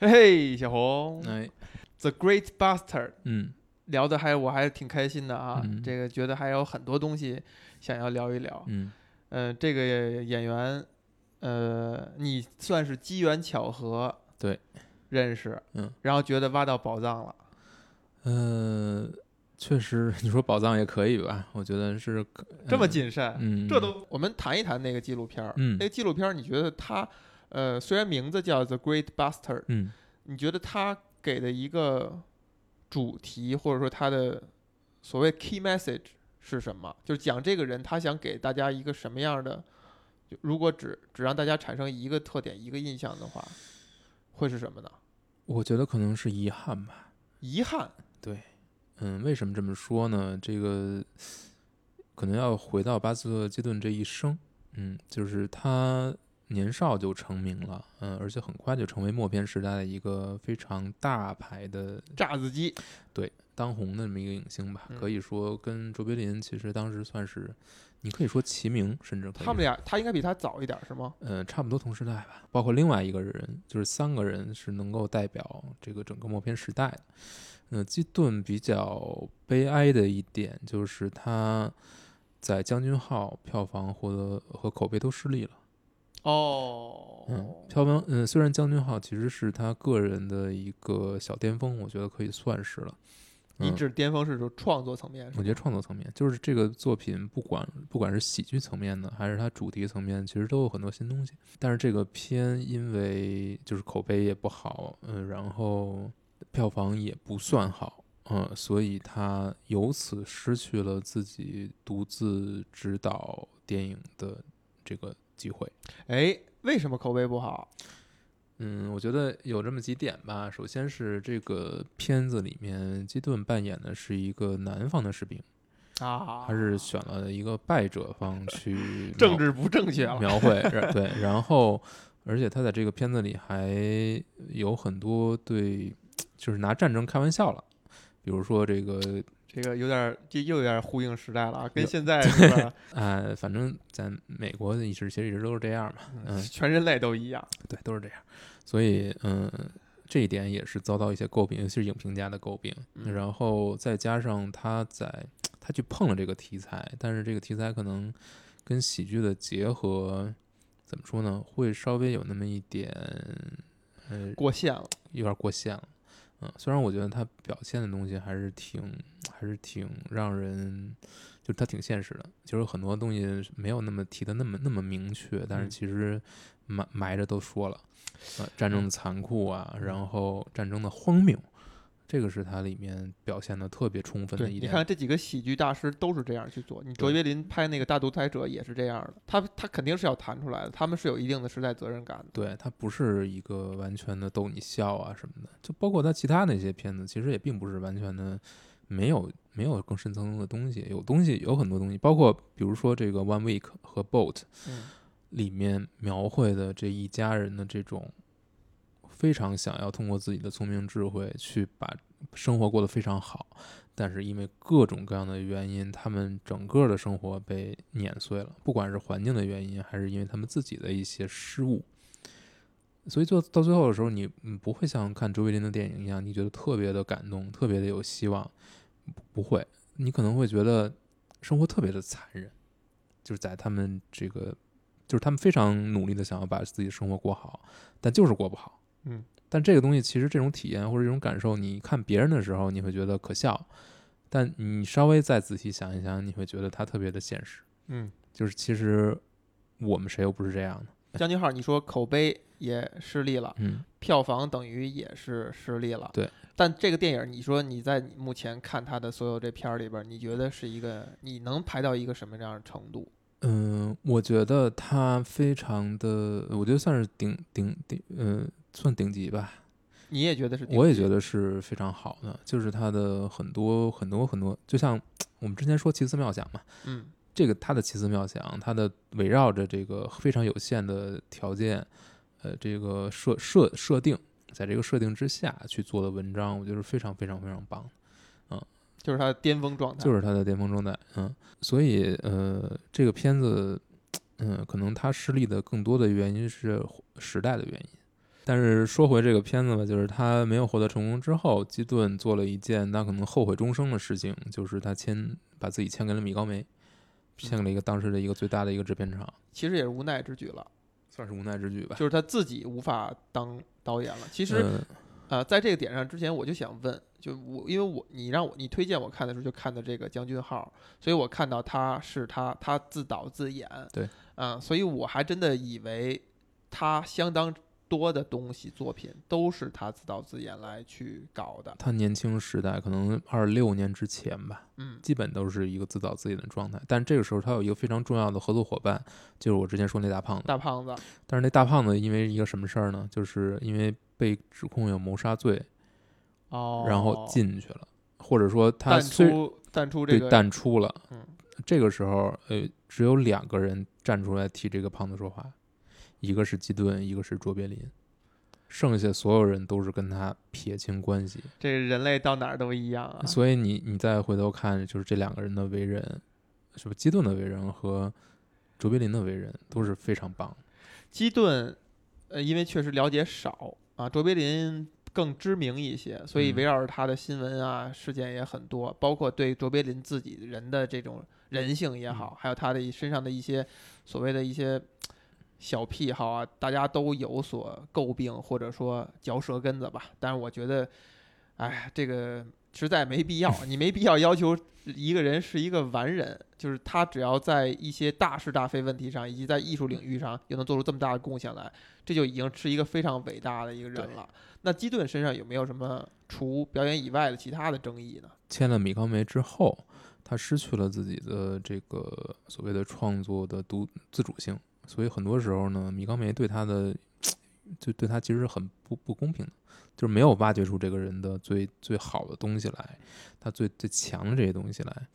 嘿嘿，小红，哎，The Great Buster，》嗯。聊的还我还挺开心的啊，嗯。这个觉得还有很多东西想要聊一聊。嗯。呃、这个演员，呃，你算是机缘巧合对。认识，嗯，然后觉得挖到宝藏了。呃，确实，你说宝藏也可以吧？我觉得是可这么嗯谨慎，嗯，这都我们谈一谈那个纪录片儿。嗯。那个纪录片儿，你觉得它，呃，虽然名字叫 The Great Bastard，嗯你觉得他给的一个主题，或者说他的所谓 key message 是什么？就是讲这个人他想给大家一个什么样的？就如果只只让大家产生一个特点、一个印象的话，会是什么呢？我觉得可能是遗憾吧。遗憾。对嗯，为什么这么说呢？这个可能要回到巴斯克基顿这一生。嗯，就是他年少就成名了，嗯，而且很快就成为默片时代的一个非常大牌的炸子鸡，对当红的这么一个影星吧。嗯可以说跟卓别林其实当时算是，你可以说齐名，甚至他们俩他应该比他早一点是吗？嗯，差不多同时代吧，包括另外一个人，就是三个人是能够代表这个整个默片时代的。嗯，基顿比较悲哀的一点就是他在《将军号》票房获得和口碑都失利了。哦，嗯，票房，嗯，虽然《将军号》其实是他个人的一个小巅峰，我觉得可以算是了。嗯你指巅峰是说创作层面？我觉得创作层面，就是这个作品，不管不管是喜剧层面的，还是它主题层面，其实都有很多新东西。但是这个片因为就是口碑也不好，嗯、然后票房也不算好，嗯、所以他由此失去了自己独自执导电影的这个机会。哎，为什么口碑不好？嗯，我觉得有这么几点吧。首先是这个片子里面，基顿扮演的是一个南方的士兵。啊，他是选了一个败者方去 描政治不正确了。描绘，对，然后而且他在这个片子里还有很多对，就是拿战争开玩笑了，比如说这个，这个有点儿，这又有点儿呼应时代了啊，跟现在是吧？哎，反正在美国的一直其实一直都是这样嘛，嗯，全人类都一样。对，都是这样，所以嗯。这一点也是遭到一些诟病，尤其是影评家的诟病。嗯然后再加上他在他去碰了这个题材，但是这个题材可能跟喜剧的结合，怎么说呢？会稍微有那么一点，呃，过线了。有点过线了。嗯，虽然我觉得他表现的东西还是挺，还是挺让人，就是他挺现实的。就是很多东西没有那么提的那么那么明确，但是嗯其实埋埋着都说了，呃，战争的残酷啊，然后战争的荒谬，这个是它里面表现的特别充分的，一点。你看这几个喜剧大师都是这样去做。你卓别林拍那个《大独裁者》也是这样的，他他肯定是要弹出来的，他们是有一定的时代责任感的。对，他不是一个完全的逗你笑啊什么的，就包括他其他那些片子，其实也并不是完全的没有没有更深层次的东西，有东西有很多东西，包括比如说这个 One Week 和 Boat 嗯，里面描绘的这一家人的这种非常想要通过自己的聪明智慧去把生活过得非常好，但是因为各种各样的原因，他们整个的生活被碾碎了，不管是环境的原因，还是因为他们自己的一些失误。所以做到最后的时候，你不会像看周杰伦的电影一样，你觉得特别的感动，特别的有希望，不不会，你可能会觉得生活特别的残忍，就是在他们这个，就是他们非常努力的想要把自己的生活过好，但就是过不好。嗯，但这个东西其实这种体验或者这种感受，你看别人的时候，你会觉得可笑，但你稍微再仔细想一想，你会觉得它特别的现实。嗯，就是其实我们谁又不是这样的？将军号，你说口碑也失利了，嗯，票房等于也是失利了。对。但这个电影，你说你在你目前看它的所有这片儿里边儿，你觉得是一个你能排到一个什么样的程度？嗯，我觉得它非常的，我觉得算是顶顶顶，呃，算顶级吧。你也觉得是？我也觉得是非常好的，就是它的很多很多很多，就像 我们之前说奇思妙想嘛，嗯这个它的奇思妙想，它的围绕着这个非常有限的条件，呃，这个设设设定，在这个设定之下去做的文章，我觉得是非常非常非常棒嗯。就是它的巅峰状态。就是它的巅峰状态，嗯，所以呃，这个片子，嗯，可能它失利的更多的原因是时代的原因，但是说回这个片子吧，就是他没有获得成功之后，基顿做了一件他可能后悔终生的事情，就是他签把自己签给了米高梅，签给了一个当时的一个最大的一个制片厂，其实也是无奈之举了，算是无奈之举吧。就是他自己无法当导演了。其实，呃呃，在这个点上之前，我就想问，就我因为我你让我你推荐我看的时候，就看的这个将军号，所以我看到他是他他自导自演，对，啊、所以我还真的以为他相当多的东西作品都是他自导自演来去搞的，他年轻时代可能二六年之前吧，嗯基本都是一个自导自演的状态。但这个时候他有一个非常重要的合作伙伴，就是我之前说那大胖子。大胖子，但是那大胖子因为一个什么事儿呢？就是因为被指控有谋杀罪，哦，然后进去了，或者说他淡出淡出这个淡出了。嗯这个时候，呃，只有两个人站出来替这个胖子说话，一个是基顿，一个是卓别林，剩下所有人都是跟他撇清关系。这个人类到哪儿都一样啊，所以你你再回头看，就是这两个人的为人，是不是基顿的为人和卓别林的为人都是非常棒。基顿，呃，因为确实了解少啊，卓别林更知名一些，所以嗯围绕着他的新闻啊、事件也很多，包括对卓别林自己人的这种人性也好，还有他的身上的一些所谓的一些小癖好啊，大家都有所诟病或者说嚼舌根子吧。但是我觉得，哎，这个实在没必要，你没必要要求一个人是一个完人，就是他只要在一些大是大非问题上，以及在艺术领域上又能做出这么大的贡献来，这就已经是一个非常伟大的一个人了。那基顿身上有没有什么除表演以外的其他的争议呢？签了米高梅之后，他失去了自己的这个所谓的创作的独自主性，所以很多时候呢，米高梅对他的就对他其实是很不不公平的，就是没有挖掘出这个人的最最好的东西来，他最最强的这些东西来，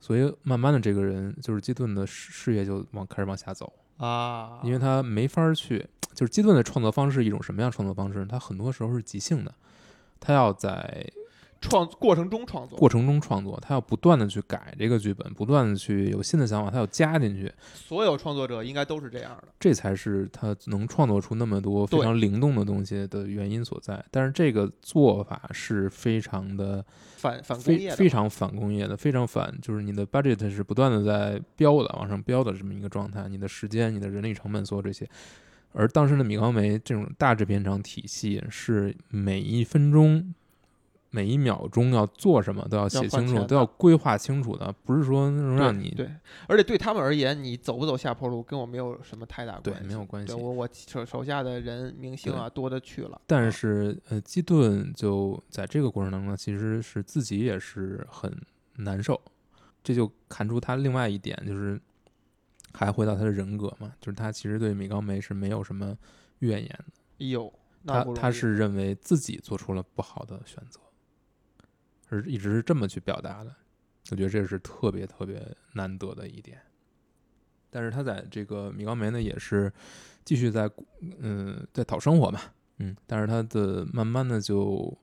所以慢慢的这个人就是基顿的事事业就往开始往下走，啊因为他没法儿去，就是基顿的创作方式是一种什么样的创作方式呢？他很多时候是即兴的，他要在创过程中创作，过程中创作，他要不断的去改这个剧本，不断的去有新的想法，他要加进去，所有创作者应该都是这样的。这才是他能创作出那么多非常灵动的东西的原因所在。但是这个做法是非常的反反工业的非常反工业的，非常反，就是你的 budget 是不断的在飙的，往上飙的这么一个状态，你的时间、你的人力成本，所有这些。而当时的米高梅这种大制片厂体系是每一分钟、每一秒钟要做什么都要写清楚，都要规划清楚的，不是说能对让你对，而且对他们而言，你走不走下坡路跟我没有什么太大关系。没有关系。我我手手下的人明星啊多的去了，但啊是呃，基顿就在这个过程当中，其实是自己也是很难受，这就看出他另外一点，就是还回到他的人格嘛，就是他其实对米高梅是没有什么怨言的，哎呦，那他他是认为自己做出了不好的选择，是一直是这么去表达的，我觉得这是特别特别难得的一点。但是他在这个米高梅呢，也是继续在嗯在讨生活嘛，嗯，但是他的慢慢的就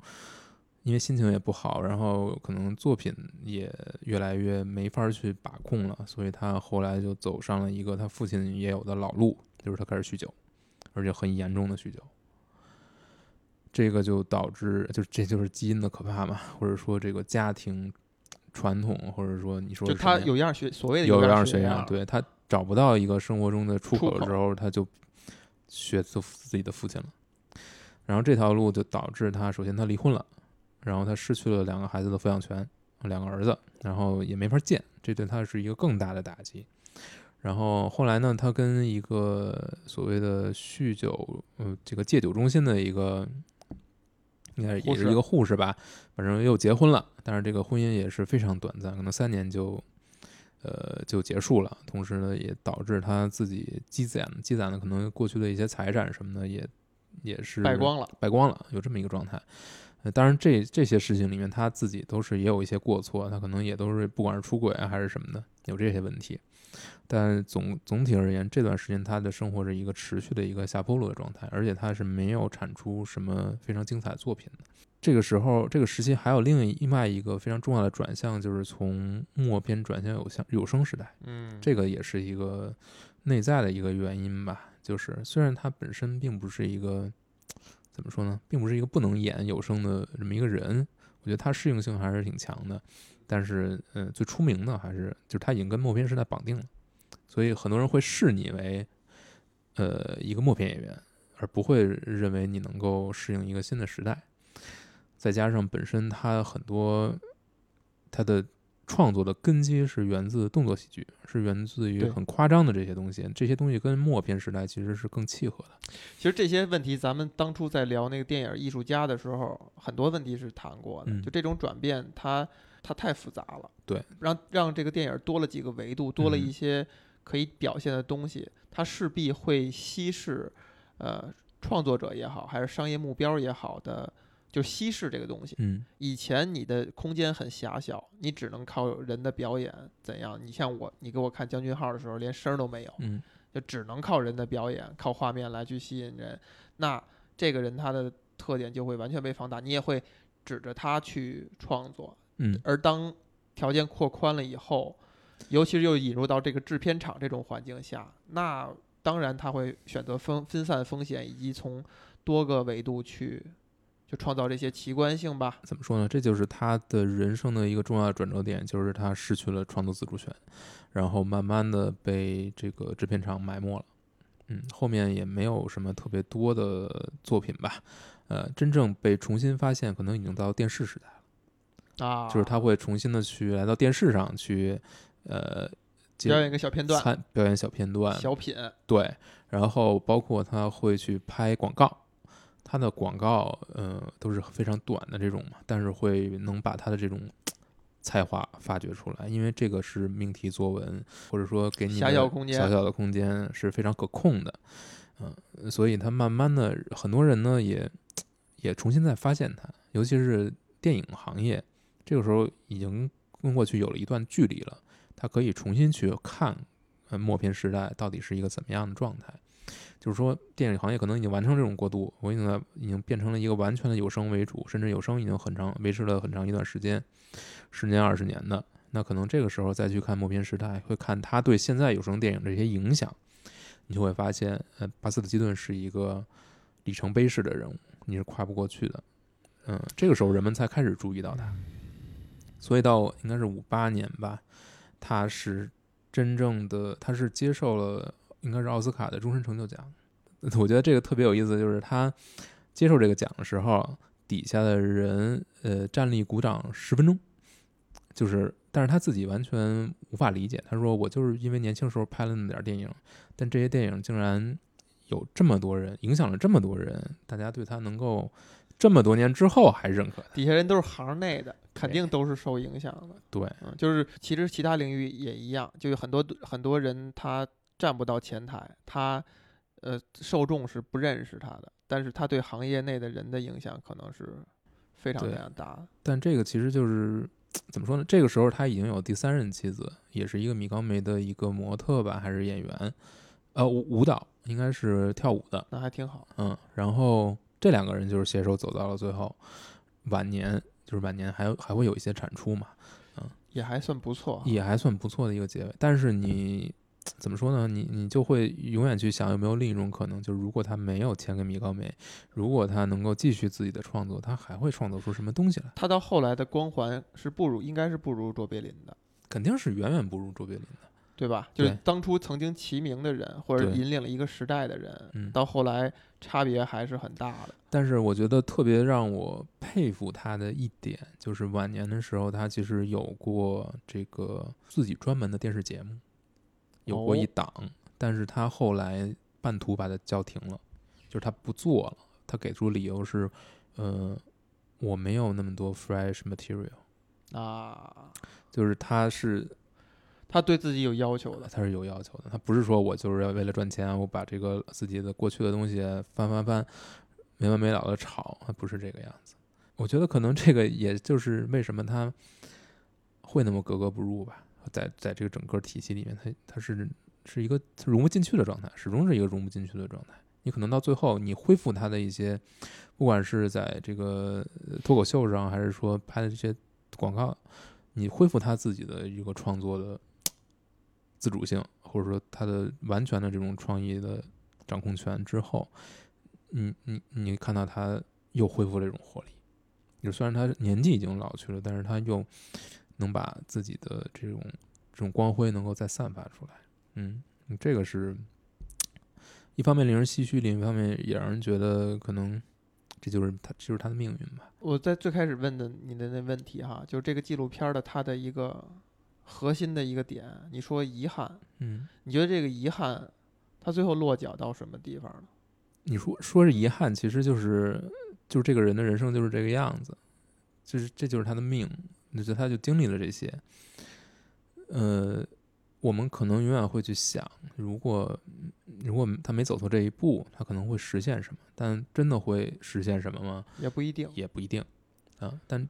因为心情也不好，然后可能作品也越来越没法去把控了，所以他后来就走上了一个他父亲也有的老路，就是他开始酗酒，而且很严重的酗酒。这个就导致，就这就是基因的可怕嘛，或者说这个家庭传统，或者说你说就是他有样学所谓的有样样学样，对他找不到一个生活中的出口的时候，他就学自自己的父亲了。然后这条路就导致他，首先他离婚了，然后他失去了两个孩子的抚养权，两个儿子，然后也没法见，这对他是一个更大的打击。然后后来呢，他跟一个所谓的酗酒，呃，这个戒酒中心的一个，应该也是一个护士吧，反正又结婚了，但是这个婚姻也是非常短暂，可能三年就，呃，就结束了。同时呢，也导致他自己积攒积攒的可能过去的一些财产什么的，也也是败光了。败光了，有这么一个状态。呃，当然这这些事情里面，他自己都是也有一些过错，他可能也都是不管是出轨啊还是什么的，有这些问题。但总总体而言，这段时间他的生活是一个持续的一个下坡路的状态，而且他是没有产出什么非常精彩的作品的。这个时候，这个时期还有另一外一个非常重要的转向，就是从默片转向有声有声时代。嗯，这个也是一个内在的一个原因吧。就是虽然他本身并不是一个怎么说呢，并不是一个不能演有声的这么一个人。我觉得他适应性还是挺强的，但是嗯，最出名的还是就是他已经跟默片时代绑定了，所以很多人会视你为呃一个默片演员，而不会认为你能够适应一个新的时代。再加上本身他很多他的创作的根基是源自动作喜剧，是源自于很夸张的这些东西，这些东西跟默片时代其实是更契合的。其实这些问题，咱们当初在聊那个电影艺术家的时候，很多问题是谈过的。嗯就这种转变，它它太复杂了。对，让让这个电影多了几个维度，多了一嗯些可以表现的东西，它势必会稀释，呃，创作者也好，还是商业目标也好的，就稀释这个东西。嗯以前你的空间很狭小，你只能靠人的表演怎样？你像我，你给我看《将军号》的时候，连声儿都没有。嗯就只能靠人的表演、靠画面来去吸引人。那这个人他的特点就会完全被放大，你也会指着他去创作。嗯而当条件扩宽了以后，尤其是又引入到这个制片厂这种环境下，那当然他会选择分分散风险，以及从多个维度去就创造这些奇观性吧。怎么说呢？这就是他的人生的一个重要的转折点，就是他失去了创作自主权，然后慢慢的被这个制片厂埋没了。嗯，后面也没有什么特别多的作品吧。呃，真正被重新发现，可能已经到电视时代了，啊，就是他会重新的去来到电视上去，呃，接表演一个小片段，参表演小片段，小品，对，然后包括他会去拍广告，他的广告呃都是非常短的这种嘛，但是会能把他的这种才华发掘出来，因为这个是命题作文，或者说给你小空间小小的空间是非常可控的，嗯、所以他慢慢的很多人呢也也重新在发现他，尤其是电影行业，这个时候已经跟过去有了一段距离了，他可以重新去看呃默片时代到底是一个怎么样的状态。就是说，电影行业可能已经完成这种过渡，我已经在已经变成了一个完全的有声为主，甚至有声已经很长维持了很长一段时间，十年二十年的。那可能这个时候再去看默片时代，会看他对现在有声电影的这些影响，你就会发现，呃，巴斯特基顿是一个里程碑式的人物，你是跨不过去的。嗯，这个时候人们才开始注意到他，所以到应该是五八年吧，他是真正的，他是接受了应该是奥斯卡的终身成就奖。我觉得这个特别有意思，就是他接受这个奖的时候，底下的人呃站立鼓掌十分钟，就是但是他自己完全无法理解。他说：“我就是因为年轻时候拍了那么点儿电影，但这些电影竟然有这么多人影响了这么多人，大家对他能够这么多年之后还认可他。底下人都是行内的，肯定都是受影响的。对，嗯，就是其实其他领域也一样，就有很多很多人他站不到前台，他呃受众是不认识他的，但是他对行业内的人的影响可能是非常非常大的。但这个其实就是怎么说呢？这个时候他已经有第三任妻子，也是一个米高梅的一个模特吧，还是演员？呃，舞舞蹈应该是跳舞的，那还挺好。嗯。然后这两个人就是携手走到了最后，晚年就是晚年还还会有一些产出嘛，嗯也还算不错啊，也还算不错的一个结尾。但是你怎么说呢？你你就会永远去想有没有另一种可能，就是如果他没有签给米高梅，如果他能够继续自己的创作，他还会创作出什么东西来？他到后来的光环是不如，应该是不如卓别林的，肯定是远远不如卓别林的。对吧？就是当初曾经齐名的人，或者引领了一个时代的人，嗯到后来差别还是很大的。但是我觉得特别让我佩服他的一点，就是晚年的时候，他其实有过这个自己专门的电视节目，有过一哦档，但是他后来半途把它叫停了，就是他不做了。他给出理由是，呃，我没有那么多 fresh material，啊，就是他是他对自己有要求的。他是有要求的，他不是说我就是要为了赚钱，我把这个自己的过去的东西翻翻翻，没完没了的炒，不是这个样子。我觉得可能这个也就是为什么他会那么格格不入吧，在在这个整个体系里面，他他是是一个融不进去的状态，始终是一个融不进去的状态。你可能到最后，你恢复他的一些，不管是在这个脱口秀上，还是说拍的这些广告，你恢复他自己的一个创作的自主性，或者说他的完全的这种创意的掌控权之后，你你你看到他又恢复这种活力，就虽然他年纪已经老去了，但是他又能把自己的这种这种光辉能够再散发出来。嗯，这个是一方面令人唏嘘，另一方面也让人觉得可能这就是他，这就是他的命运吧。我在最开始问的你的那问题哈，就是这个纪录片的它的一个核心的一个点，你说遗憾，嗯，你觉得这个遗憾，它最后落脚到什么地方呢？你说说是遗憾，其实就是就是这个人的人生就是这个样子，就是这就是他的命，那就他就经历了这些。呃，我们可能永远会去想，如果如果他没走错这一步，他可能会实现什么？但真的会实现什么吗？也不一定，也不一定啊。但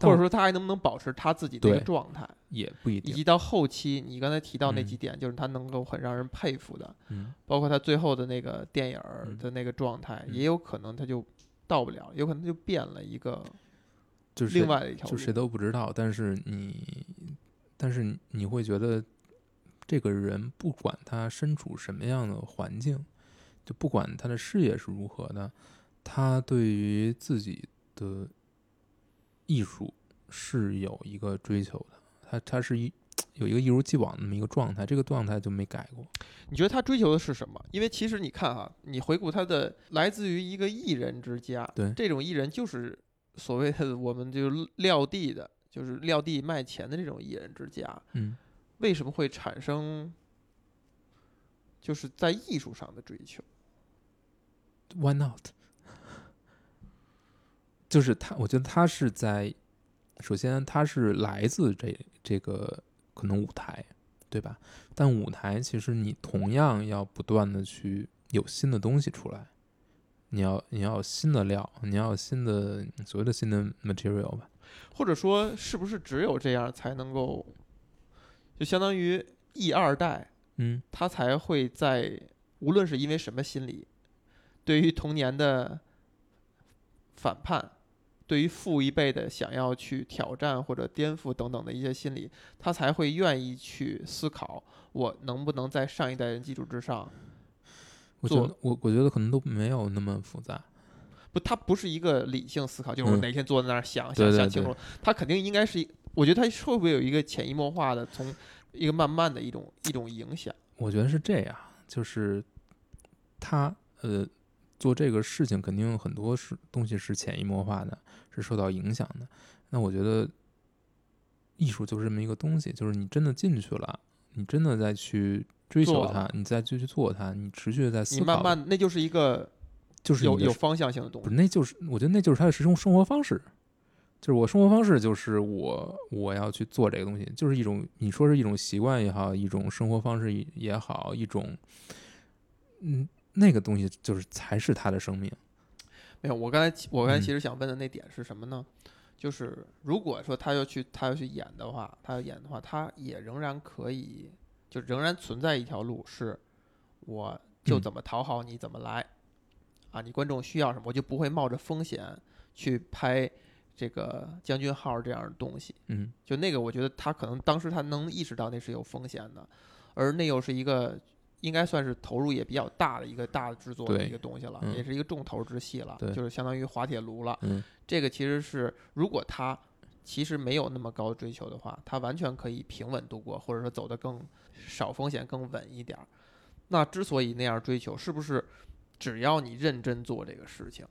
或者说他还能不能保持他自己的一个状态，也不一定。以及到后期你刚才提到那嗯几点，就是他能够很让人佩服的，嗯包括他最后的那个电影的那个状态，嗯也有可能他就到不了，有可能就变了一个就是另外一条。就谁都不知道，但是你，但是你会觉得，这个人不管他身处什么样的环境，就不管他的事业是如何的，他对于自己的艺术是有一个追求的，他他是一有一个一如既往的那么一个状态，这个状态就没改过。你觉得他追求的是什么？因为其实你看哈，你回顾他的来自于一个艺人之家，对这种艺人就是所谓的我们就撂地的，就是撂地卖钱的这种艺人之家，嗯，为什么会产生就是在艺术上的追求？Why not？就是他，我觉得他是在，首先他是来自这这个可能舞台，对吧？但舞台其实你同样要不断的去有新的东西出来，你要你要有新的料，你要有新的所谓的新的 material 吧。或者说，是不是只有这样才能够，就相当于 E 二代，嗯他才会在无论是因为什么心理，对于童年的反叛，对于父一辈的想要去挑战或者颠覆等等的一些心理，他才会愿意去思考，我能不能在上一代人基础之上，做我觉得我我觉得可能都没有那么复杂。不，他不是一个理性思考，就是我嗯哪天坐在那儿想想想清楚，他肯定应该是一，我觉得他会不会有一个潜移默化的，从一个慢慢的一种一种影响。我觉得是这样，就是他呃做这个事情，肯定很多是东西是潜移默化的，是受到影响的。那我觉得艺术就是这么一个东西，就是你真的进去了，你真的再去追求它，你再去去做它，你持续的在思考，你慢慢，那就是一个就是有有方向性的东西。不是，那就是我觉得那就是它的生生活方式，就是我生活方式就是我我要去做这个东西，就是一种你说是一种习惯也好，一种生活方式也也好，一种嗯那个东西就是才是他的生命。没有，我刚才我刚才嗯其实想问的那点是什么呢？就是如果说他要去他要去演的话，他要演的话，他也仍然可以，就仍然存在一条路，是我就嗯。怎么讨好你怎么来，啊，你观众需要什么，我就不会冒着风险去拍这个将军号这样的东西。嗯。就那个，我觉得他可能当时他能意识到那是有风险的，而那又是一个应该算是投入也比较大的一个大的制作的一个东西了，嗯。也是一个重头之戏了，就是相当于滑铁卢了。嗯。这个其实是如果他其实没有那么高的追求的话，他完全可以平稳度过，或者说走得更少风险、更稳一点儿。那之所以那样追求，是不是只要你认真做这个事情，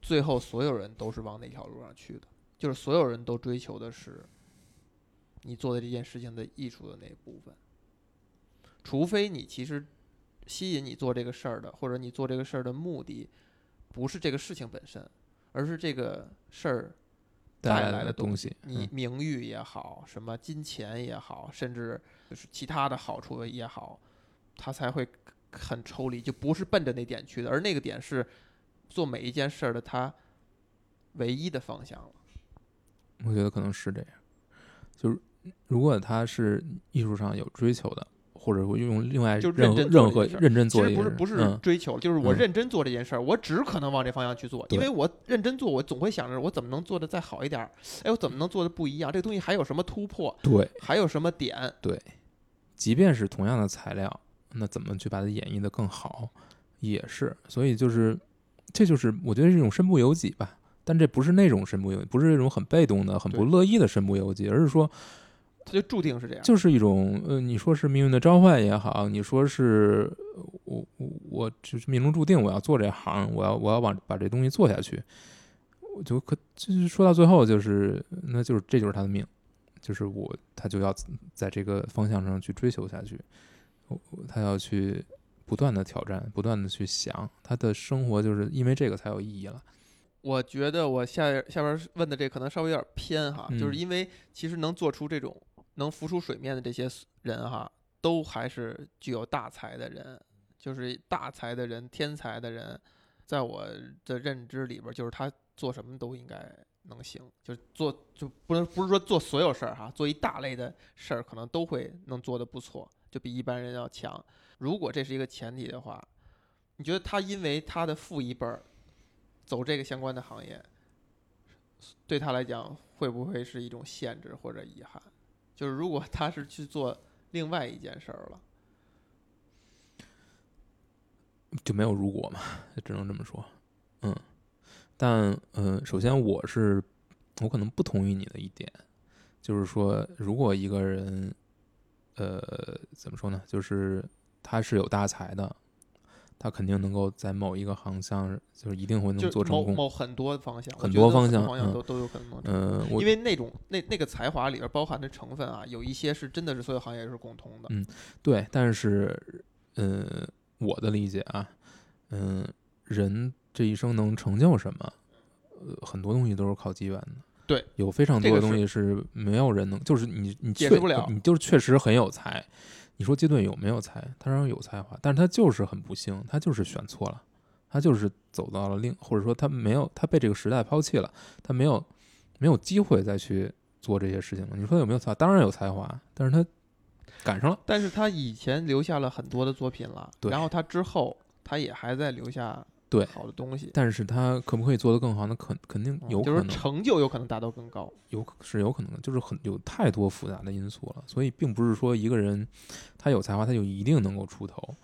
最后所有人都是往那条路上去的？就是所有人都追求的是你做的这件事情的艺术的那一部分，除非你其实吸引你做这个事儿的，或者你做这个事儿的目的不是这个事情本身，而是这个事儿带带来的东西，嗯你名誉也好，什么金钱也好，甚至就是其他的好处也好，他才会很抽离，就不是奔着那点去的，而那个点是做每一件事儿的他唯一的方向了。我觉得可能是这样。就是如果他是艺术上有追求的，或者会用另外就任何认真做任何认真其做一个事，实不是不是嗯追求，就是我嗯认真做这件事儿，我只可能往这方向去做，因为我认真做，我总会想着我怎么能做的再好一点儿，哎，我怎么能做的不一样？这个东西还有什么突破？对还有什么点？对，即便是同样的材料，那怎么去把它演绎的更好？也是，所以就是这就是我觉得是一种身不由己吧。但这不是那种身不由，不是那种很被动的、很不乐意的身不由己，而是说它就注定是这样。就是一种呃，你说是命运的召唤也好，你说是呃我我我就是命中注定我要做这行，我要我要往把这东西做下去，我就可就是说到最后就是那就是这就是他的命，就是我他就要在这个方向上去追求下去，他要去不断的挑战，不断的去想，他的生活就是因为这个才有意义了。我觉得我下下边问的这可能稍微有点偏哈，就是嗯因为其实能做出这种能浮出水面的这些人哈，都还是具有大才的人，就是大才的人、天才的人，在我的认知里边，就是他做什么都应该能行，就是做就不能不是说做所有事儿哈，做一大类的事儿可能都会能做得不错，就比一般人要强。如果这是一个前提的话，你觉得他因为他的父一辈儿走这个相关的行业，对他来讲会不会是一种限制或者遗憾？就是如果他是去做另外一件事儿了，就没有如果嘛，只能这么说。嗯，但呃，首先我是我可能不同意你的一点，就是说，如果一个人，呃，怎么说呢，就是他是有大才的，他肯定能够在某一个行向，就是一定会能做成功。某很多方向，很多方向嗯方向都都有可能能。嗯、我因为那种那那个才华里边包含的成分啊，有一些是真的是所有行业是共通的。嗯对，但是，呃，我的理解啊，嗯、人这一生能成就什么，呃，很多东西都是靠机缘的。对，有非常多的东西是没有人能，就是你你确解释不了你就是确实很有才。你说基顿有没有才？他当然有才华，但是他就是很不幸，他就是选错了，他就是走到了另，或者说他没有，他被这个时代抛弃了，他没有没有机会再去做这些事情了。你说他有没有才？当然有才华，但是他赶上了。但是他以前留下了很多的作品了，然后他之后他也还在留下对好的东西，但是他可不可以做得更好？那肯肯定嗯就是有可能，成就有可能达到更高。有是有可能的，就是很有太多复杂的因素了，所以并不是说一个人他有才华他就一定能够出头，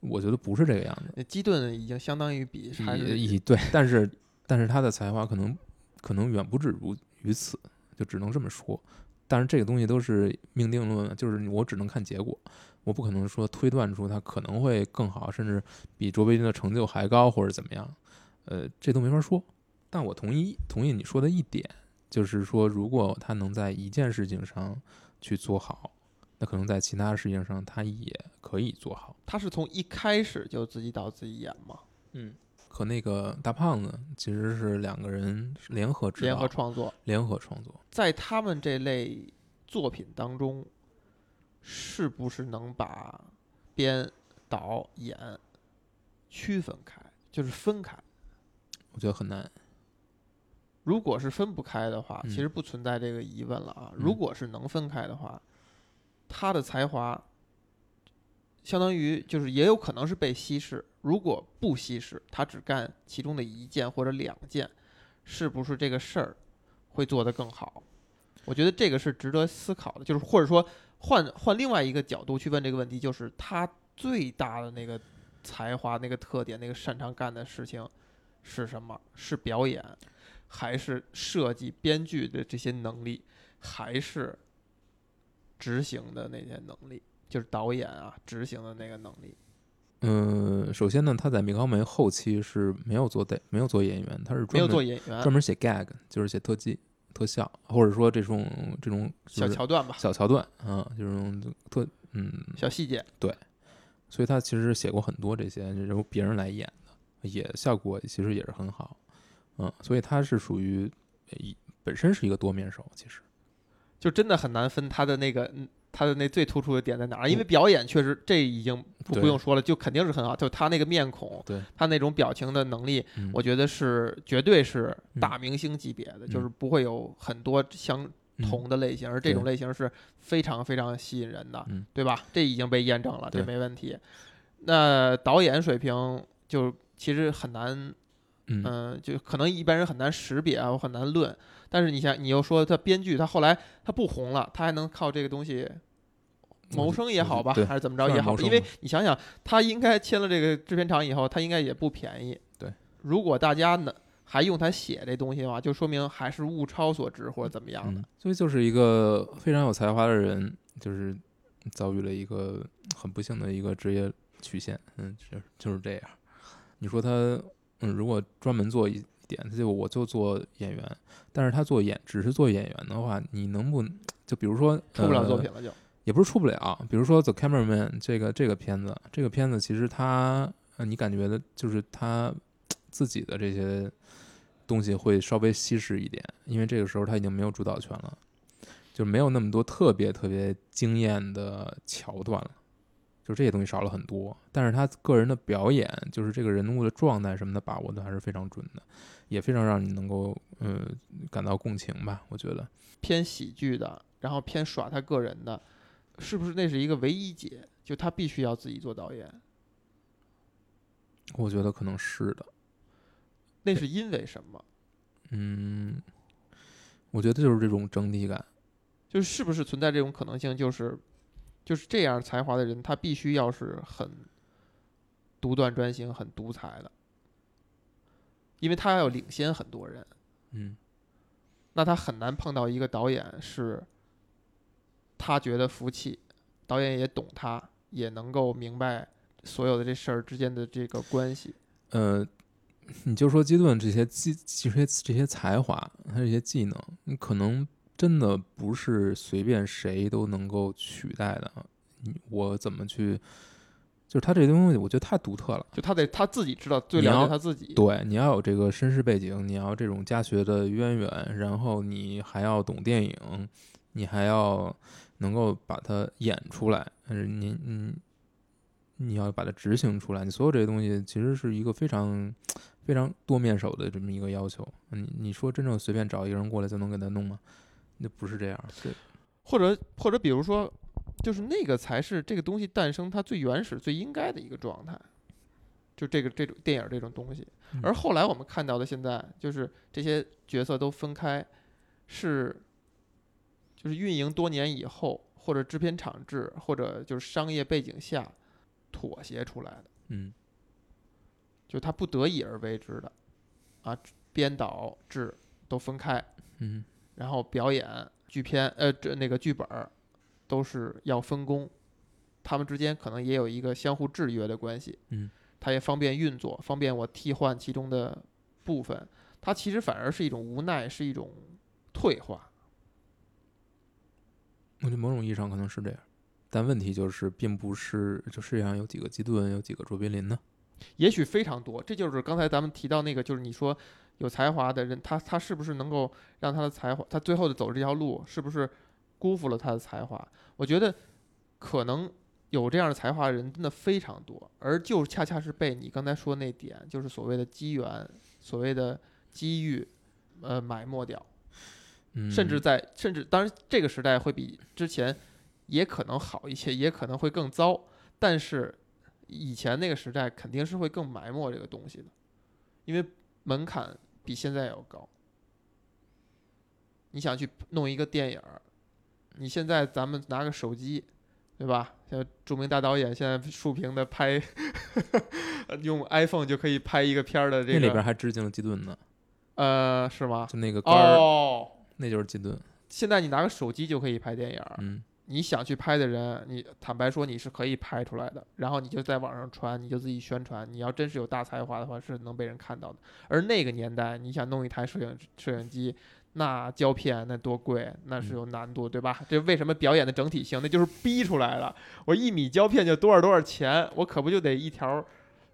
我觉得不是这个样子。那基顿已经相当于比还是以以对，但是但是他的才华可能可能远不止如于此，就只能这么说。但是这个东西都是命定论，就是我只能看结果，我不可能说推断出他可能会更好，甚至比卓别林的成就还高或者怎么样，呃，这都没法说。但我同意同意你说的一点，就是说如果他能在一件事情上去做好，那可能在其他事情上他也可以做好。他是从一开始就自己导自己演嘛，嗯，和那个大胖子其实是两个人联合制、联合创作，联合创作。在他们这类作品当中，是不是能把编导演区分开，就是分开？我觉得很难。如果是分不开的话，嗯其实不存在这个疑问了啊。嗯如果是能分开的话，他的才华相当于就是也有可能是被稀释。如果不稀释，他只干其中的一件或者两件，是不是这个事儿会做得更好？我觉得这个是值得思考的，就是或者说换换另外一个角度去问这个问题，就是他最大的那个才华、那个特点、那个擅长干的事情是什么？是表演，还是设计、编剧的这些能力，还是执行的那些能力？就是导演啊，执行的那个能力。嗯，首先呢，他在米高梅后期是没有做的，没有做演员，他是没有专门做演员专，门写 gag，就是写特技、特效，或者说这种这种小桥段吧，小桥段啊，这种特嗯，小细节。对所以他其实写过很多这些由别人来演的，也效果其实也是很好，嗯，所以他是属于一本身是一个多面手，其实。就真的很难分他的那个，嗯，他的那最突出的点在哪儿？因为表演确实这已经不不用说了，就肯定是很好。就他那个面孔，对他那种表情的能力，嗯我觉得是绝对是嗯大明星级别的，嗯就是不会有很多相同的类型，而这种类型是非常非常吸引人的，嗯对吧？这已经被验证了，这没问题。那导演水平就其实很难，嗯嗯、就可能一般人很难识别啊，我很难论。但是你想，你又说他编剧，他后来他不红了，他还能靠这个东西谋生也好吧，还是怎么着也好，因为你想想，他应该签了这个制片厂以后，他应该也不便宜。对，如果大家呢还用他写这东西的话，就说明还是物超所值或者怎么样的。嗯，所以就是一个非常有才华的人，就是遭遇了一个很不幸的一个职业曲线，嗯，就是就是这样。你说他，嗯，如果专门做一点，他就我就做演员，但是他做演只是做演员的话，你能不就比如说出不了作呃品了就。也不是出不了，比如说《The Cameraman》这个这个片子，这个片子其实它，呃，你感觉的就是他自己的这些东西会稍微稀释一点，因为这个时候他已经没有主导权了，就没有那么多特别特别惊艳的桥段了，就这些东西少了很多。但是他个人的表演，就是这个人物的状态什么的把握的还是非常准的，也非常让你能够呃感到共情吧，我觉得。偏喜剧的，然后偏耍他个人的，是不是那是一个唯一解？就他必须要自己做导演，我觉得可能是的。那是因为什么？嗯，我觉得就是这种整体感。就是是不是存在这种可能性？就是就是这样才华的人，他必须要是很独断专行、很独裁的，因为他要领先很多人，嗯那他很难碰到一个导演是他觉得服气，导演也懂他，也能够明白所有的这事儿之间的这个关系。呃，你就说基顿这些技这些这些才华，他这些技能，你可能真的不是随便谁都能够取代的。你我怎么去？就是他这东西，我觉得太独特了。就他得他自己知道，最了解他自己。对，你要有这个身世背景，你要这种家学的渊源，然后你还要懂电影，你还要能够把它演出来，但是，你你你要把它执行出来，你所有这些东西其实是一个非常非常多面手的这么一个要求。你你说真正随便找一个人过来就能给他弄吗？那不是这样。对，或者或者比如说，就是那个才是这个东西诞生它最原始、最应该的一个状态，就这个这种电影这种东西。嗯而后来我们看到的现在，就是这些角色都分开，是就是运营多年以后，或者制片厂制，或者就是商业背景下妥协出来的，嗯就他不得已而为之的，啊，编导制都分开，嗯然后表演、剧片，呃，这那个剧本儿都是要分工，他们之间可能也有一个相互制约的关系。嗯，它也方便运作，方便我替换其中的部分。它其实反而是一种无奈，是一种退化。我觉得某种意义上可能是这样，但问题就是，并不是就世界上有几个基顿，有几个卓别林呢？也许非常多，这就是刚才咱们提到那个，就是你说有才华的人，他他是不是能够让他的才华，他最后的走这条路，是不是辜负了他的才华？我觉得可能有这样的才华的人真的非常多，而就恰恰是被你刚才说那点，就是所谓的机缘、所谓的机遇，呃，埋没掉。嗯，甚至在甚至当然这个时代会比之前也可能好一些，也可能会更糟，但是以前那个时代肯定是会更埋没这个东西的，因为门槛比现在要高。你想去弄一个电影儿，你现在咱们拿个手机，对吧？像著名大导演现在竖屏的拍，用 iPhone 就可以拍一个片儿的这那里边个，还致敬了基顿呢，呃，是吗？就那个杆儿，哦，那就是金盾。现在你拿个手机就可以拍电影儿，嗯你想去拍的人，你坦白说你是可以拍出来的，然后你就在网上传，你就自己宣传。你要真是有大才华的话，是能被人看到的。而那个年代，你想弄一台摄影摄影机，那胶片那多贵，那是有难度，对吧？这为什么表演的整体性？那就是逼出来了。我一米胶片就多少多少钱，我可不就得一条，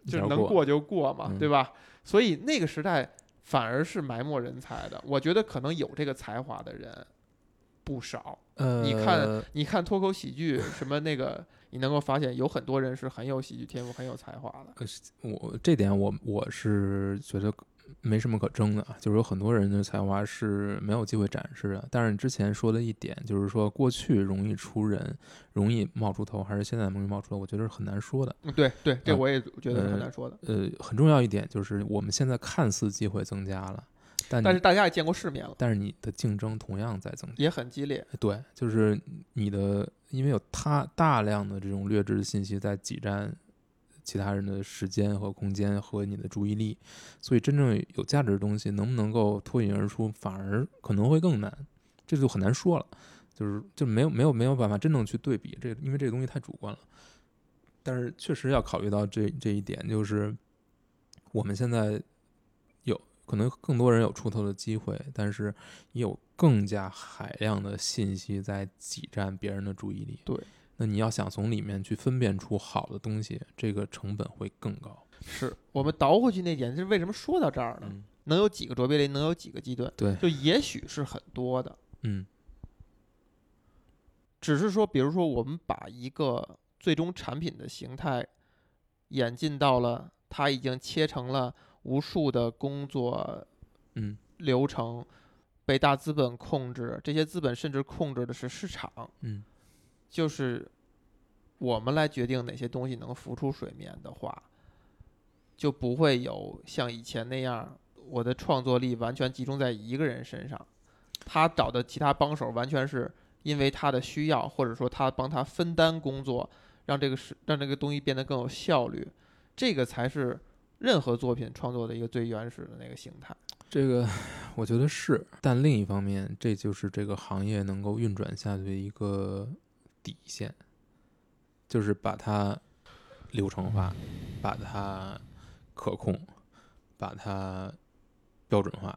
就是能过就过嘛，嗯对吧？所以那个时代反而是埋没人才的。我觉得可能有这个才华的人不少。呃，你看你看脱口喜剧什么那个，你能够发现有很多人是很有喜剧天赋、很有才华的。我这点我我是觉得没什么可争的啊，就是有很多人的才华是没有机会展示的。但是你之前说的一点，就是说过去容易出人，容易冒出头，还是现在容易冒出头，我觉得是很难说的。嗯，对对，这啊我也觉得很呃难说的。呃，很重要一点就是我们现在看似机会增加了，但但是大家也见过世面了，但是你的竞争同样在增加。也很激烈。对，就是你的，因为有他大量的这种劣质的信息在挤占其他人的时间和空间和你的注意力，所以真正有价值的东西能不能够脱颖而出，反而可能会更难，这就很难说了。就是就没有没有没有办法真正去对比这，因为这个东西太主观了。但是确实要考虑到这这一点，就是我们现在有可能更多人有出头的机会，但是也有更加海量的信息在挤占别人的注意力。对，那你要想从里面去分辨出好的东西，这个成本会更高。是我们倒回去那点，是为什么说到这儿呢？嗯能有几个卓别林，能有几个基顿？对就也许是很多的，嗯只是说，比如说我们把一个最终产品的形态演进到了它已经切成了无数的工作嗯流程，被大资本控制，这些资本甚至控制的是市场，嗯就是我们来决定哪些东西能浮出水面的话，就不会有像以前那样，我的创作力完全集中在一个人身上，他找的其他帮手完全是因为他的需要，或者说他帮他分担工作，让这个是让这个东西变得更有效率，这个才是任何作品创作的一个最原始的那个形态。这个我觉得是，但另一方面，这就是这个行业能够运转下去的一个底线，就是把它流程化，把它可控，把它标准化。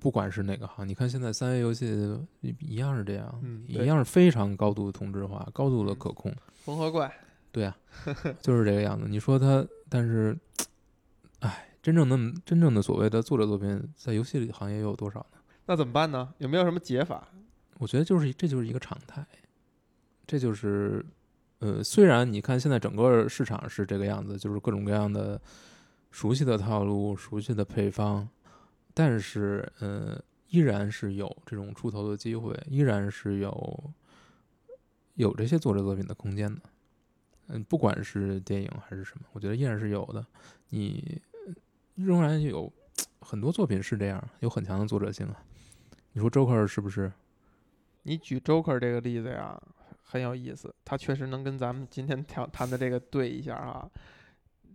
不管是哪个行，你看现在三 A 游戏一一样是这样，嗯一样是非常高度的同质化，高度的嗯可控。缝合怪，对啊，就是这个样子。你说它，但是，哎，真正的真正的所谓的作者作品，在游戏里行业又有多少呢？那怎么办呢？有没有什么解法？我觉得就是这就是一个常态，这就是，呃，虽然你看现在整个市场是这个样子，就是各种各样的熟悉的套路、熟悉的配方，但是，呃，依然是有这种出头的机会，依然是有有这些作者作品的空间的。嗯，不管是电影还是什么，我觉得依然是有的。你仍然有很多作品是这样，有很强的作者性啊。你说 Joker 是不是？你举 Joker 这个例子呀，很有意思，它确实能跟咱们今天 谈谈的这个对一下啊。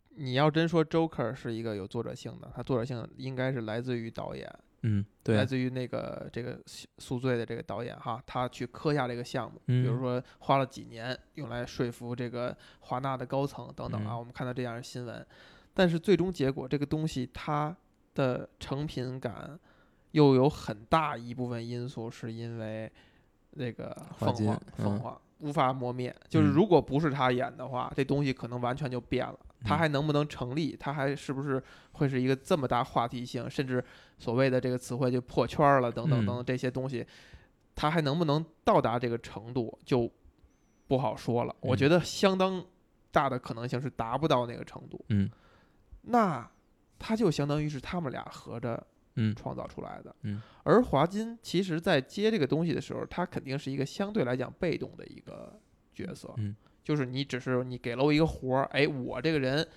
你要真说 Joker 是一个有作者性的，它作者性应该是来自于导演，嗯，对啊，来自于那个这个宿宿醉的这个导演哈，他去磕下这个项目，嗯比如说花了几年用来说服这个华纳的高层等等啊，嗯我们看到这样的新闻，但是最终结果这个东西它的成品感又有很大一部分因素是因为那个凤凰凤嗯凰无法磨灭，就是嗯如果不是他演的话，这东西可能完全就变了。他嗯还能不能成立？他还是不是会是一个这么大话题性，甚至所谓的这个词汇就破圈了等等等等嗯这些东西，他还能不能到达这个程度就不好说了。我嗯觉得相当大的可能性是达不到那个程度。嗯那他就相当于是他们俩合着嗯创造出来的。嗯而华金其实在接这个东西的时候，他肯定是一个相对来讲被动的一个角色。嗯就是你只是你给了我一个活儿，哎，我这个人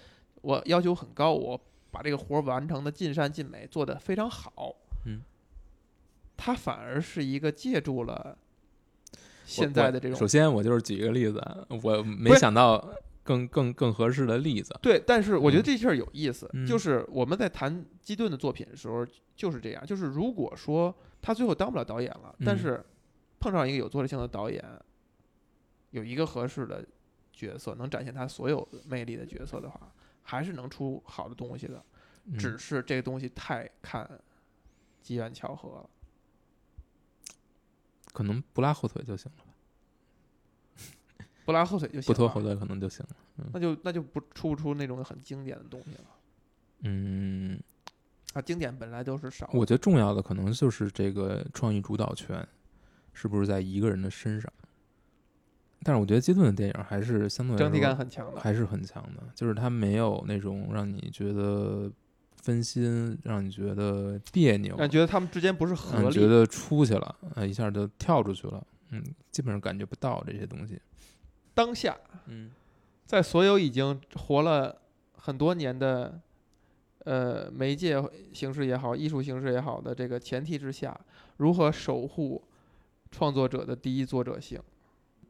我要求很高，我把这个活儿完成的尽善尽美，做得非常好。嗯，他反而是一个借助了现在的这种首先，我就是举一个例子啊，我没想到更更更合适的例子。对，但是我觉得嗯这事儿有意思，嗯就是我们在谈基顿的作品的时候就是这样，就是如果说他最后当不了导演了，但嗯是碰上一个有作者性的导演，有一个合适的角色能展现他所有魅力的角色的话，还是能出好的东西的。嗯只是这个东西太看机缘巧合了。可能不拉后腿就行了，不拉后腿就行了，不拖后腿可能就行了。那就那就不出不出那种很经典的东西了。嗯，啊，经典本来都是少，我觉得重要的可能就是这个创意主导权是不是在一个人的身上。但是我觉得基顿的电影还是相对整体感很强的。还是很强的，就是他没有那种让你觉得分心，让你觉得别扭，让你觉得他们之间不是让合觉得出去了，啊，一下就跳出去了，嗯，基本上感觉不到这些东西，当下，嗯在所有已经活了很多年的呃媒介形式也好，艺术形式也好的这个前提之下，如何守护创作者的第一作者性？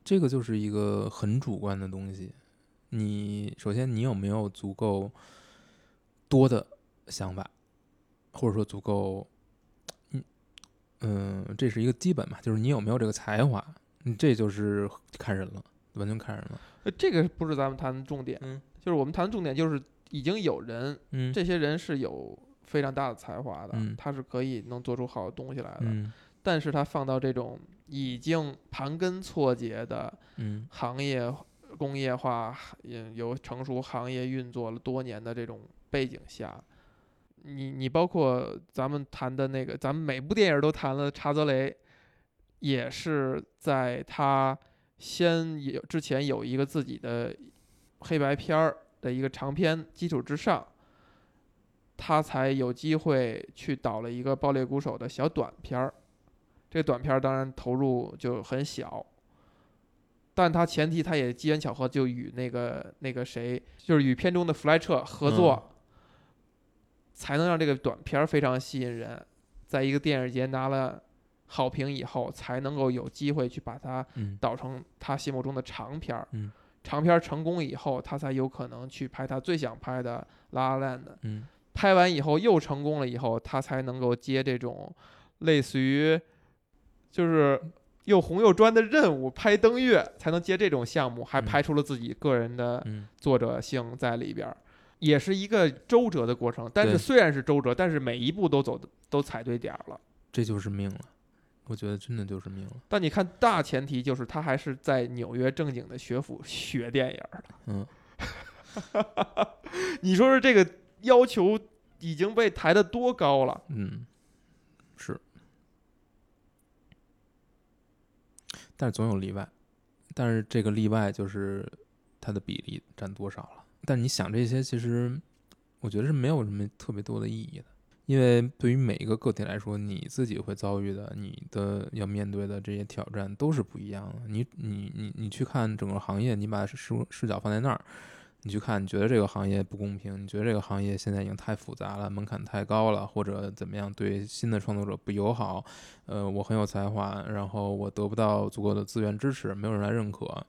这个就是一个很主观的东西。你首先你有没有足够多的想法，或者说足够，嗯嗯，这是一个基本嘛，就是你有没有这个才华，嗯这就是看人了，完全看人了。呃，这个不是咱们谈的重点，嗯。就是我们谈的重点就是已经有人，嗯，这些人是有非常大的才华的，嗯。他是可以能做出好的东西来的，嗯。但是他放到这种已经盘根错节的嗯。行业工业化，也有成熟行业运作了多年的这种背景下，你你包括咱们谈的那个，咱们每部电影都谈了查泽雷，也是在他先有之前有一个自己的黑白片儿的一个长片基础之上，他才有机会去导了一个《爆裂鼓手》的小短片儿。这个短片儿当然投入就很小，但他前提他也机缘巧合就与那个那个谁，就是与片中的弗莱彻合作，才能让这个短片儿非常吸引人，在一个电影节拿了好评以后，才能够有机会去把它嗯导成他心目中的长片儿。嗯长片儿成功以后，他才有可能去拍他最想拍的《La La Land》。嗯拍完以后又成功了以后，他才能够接这种类似于就是又红又专的任务，拍登月才能接这种项目，还嗯拍出了自己个人的嗯作者性在里边儿，也是一个周折的过程。但是虽然是周折，但是每一步都走的都踩对点儿了。这就是命了。我觉得真的就是命了。但你看，大前提就是他还是在纽约正经的学府学电影儿的。嗯，你说说这个要求已经被抬得多高了？嗯，是，但是总有例外，但是这个例外就是它的比例占多少了。但你想这些，其实我觉得是没有什么特别多的意义的，因为对于每一个个体来说，你自己会遭遇的，你的要面对的这些挑战都是不一样的。你你你你去看整个行业，你把视视角放在那儿。你去看，你觉得这个行业不公平，你觉得这个行业现在已经太复杂了，门槛太高了，或者怎么样，对新的创作者不友好。呃，我很有才华，然后我得不到足够的资源支持，没有人来认可。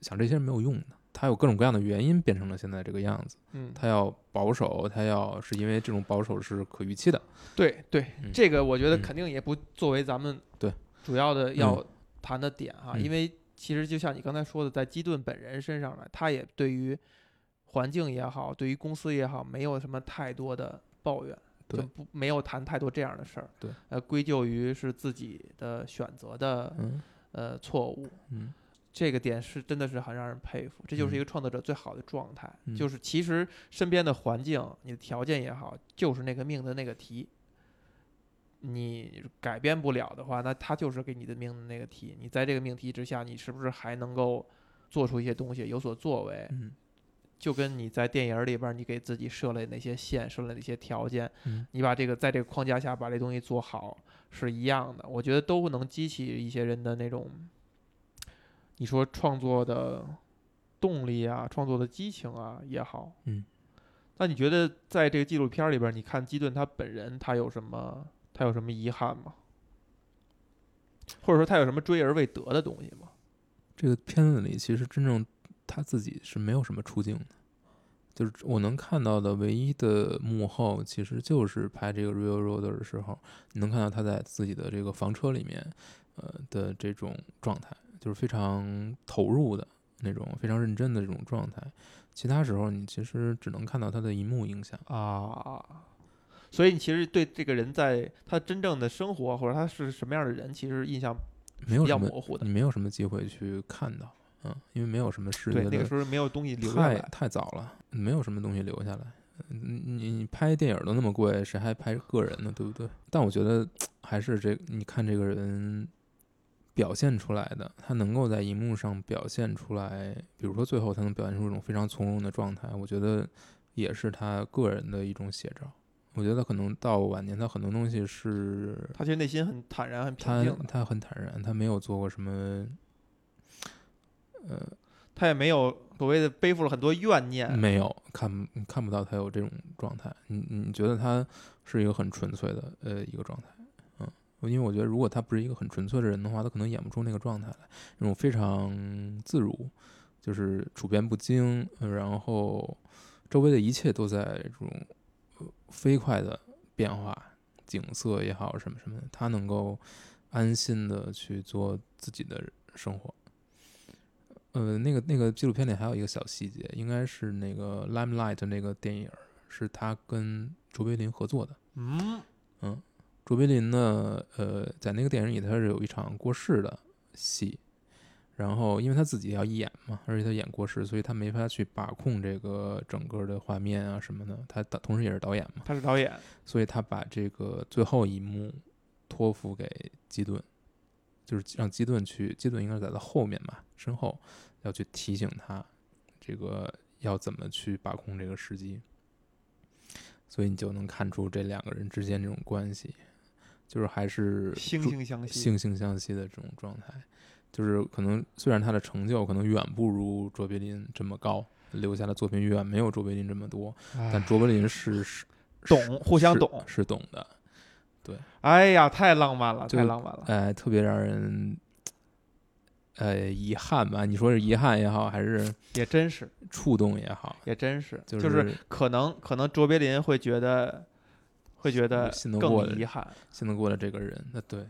想这些是没有用的，他有各种各样的原因变成了现在这个样子。嗯，他要保守，他要是因为这种保守是可预期的。对对，嗯这个我觉得嗯肯定也不作为咱们对主要的要谈的点哈，嗯因为其实就像你刚才说的，在基顿本人身上呢，他也对于环境也好，对于公司也好，没有什么太多的抱怨，就对不没有谈太多这样的事儿。对，呃，归咎于是自己的选择的嗯呃错误。嗯这个点是真的是很让人佩服，这就是一嗯个创作者最好的状态，嗯就是其实身边的环境、你的条件也好，就是那个命的那个题。你改变不了的话，那他就是给你的命的那个题。你在这个命题之下，你是不是还能够做出一些东西，有所作为？嗯就跟你在电影里边，你给自己设了哪些线，设了哪些条件，嗯你把这个在这个框架下把这东西做好是一样的。我觉得都能激起一些人的那种，你说创作的动力啊，创作的激情啊也好。嗯。那你觉得在这个纪录片里边，你看基顿他本人他有什么他有什么遗憾吗？或者说他有什么追而未得的东西吗？这个片子里其实真正他自己是没有什么出镜的，就是我能看到的唯一的幕后，其实就是拍这个《Real Road》的时候，你能看到他在自己的这个房车里面，呃的这种状态，就是非常投入的那种，非常认真的这种状态。其他时候，你其实只能看到他的一幕影像。啊，所以你其实对这个人在他真正的生活或者他是什么样的人，其实印象比较没有什么模糊的你没有什么机会去看到，嗯，因为没有什么视对觉，的那个时候没有东西留下来。太早了，没有什么东西留下来。你你你拍电影都那么贵，谁还拍个人呢？对不对？但我觉得 还是这，你看这个人表现出来的，他能够在荧幕上表现出来，比如说最后他能表现出一种非常从容的状态，我觉得也是他个人的一种写照。我觉得可能到晚年，他很多东西是他其实内心很坦然、很平他静的。他很坦然，他没有做过什么，呃，他也没有所谓的背负了很多怨念。没有看看不到他有这种状态，你你觉得他是一个很纯粹的呃一个状态，嗯，因为我觉得如果他不是一个很纯粹的人的话，他可能演不出那个状态来，那种非常自如，就是处变不惊，呃然后周围的一切都在这种呃飞快的变化，景色也好什么什么的，他能够安心的去做自己的生活。呃，那个那个纪录片里还有一个小细节，应该是那个《Limelight》那个电影，是他跟卓别林合作的。嗯嗯，卓别林呢，呃，在那个电影里他是有一场过世的戏，然后因为他自己要演嘛，而且他演过世，所以他没法去把控这个整个的画面啊什么的。他同时也是导演嘛，他是导演。所以他把这个最后一幕托付给基顿，就是让基顿去，基顿应该是在他后面吧，身后要去提醒他，这个要怎么去把控这个时机。所以你就能看出这两个人之间这种关系，就是还是惺惺相惜。惺惺相惜的这种状态。就是可能虽然他的成就可能远不如卓别林这么高，留下的作品远没有卓别林这么多，但哎卓别林是是懂，互相懂。是懂的。对哎呀，太浪漫了，就太浪漫了。哎，特别让人，呃，遗憾吧？你说是遗憾也好，还是也真是，触动也好，也真是，就就是可能可能卓别林会觉得，会觉得更遗憾。信得过的这个人，那对，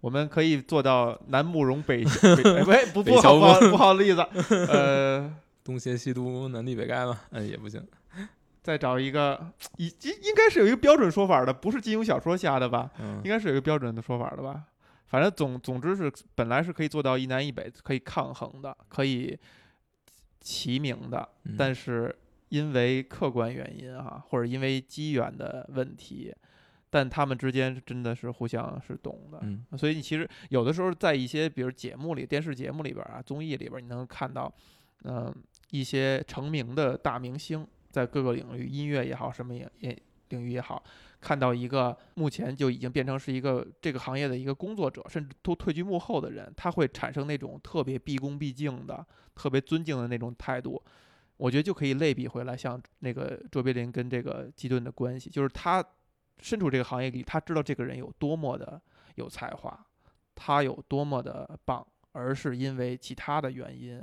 我们可以做到南慕容北 北，哎喂，不不好不好不好例子，呃，东邪西毒，南帝北丐嘛，嗯，也不行。再找一个，应应应该是有一个标准说法的，不是金庸小说下的吧？嗯应该是有一个标准的说法的吧？反正总总之是本来是可以做到一南一北，可以抗衡的，可以齐名的，嗯但是因为客观原因啊，或者因为机缘的问题，但他们之间真的是互相是懂的。嗯所以你其实有的时候在一些比如节目里、电视节目里边啊、综艺里边，你能看到，嗯、一些成名的大明星在各个领域，音乐也好，什么也也领域也好，看到一个目前就已经变成是一个这个行业的一个工作者，甚至都退居幕后的人，他会产生那种特别毕恭毕敬的、特别尊敬的那种态度。我觉得就可以类比回来，像那个卓别林跟这个基顿的关系，就是他身处这个行业里，他知道这个人有多么的有才华，他有多么的棒，而是因为其他的原因，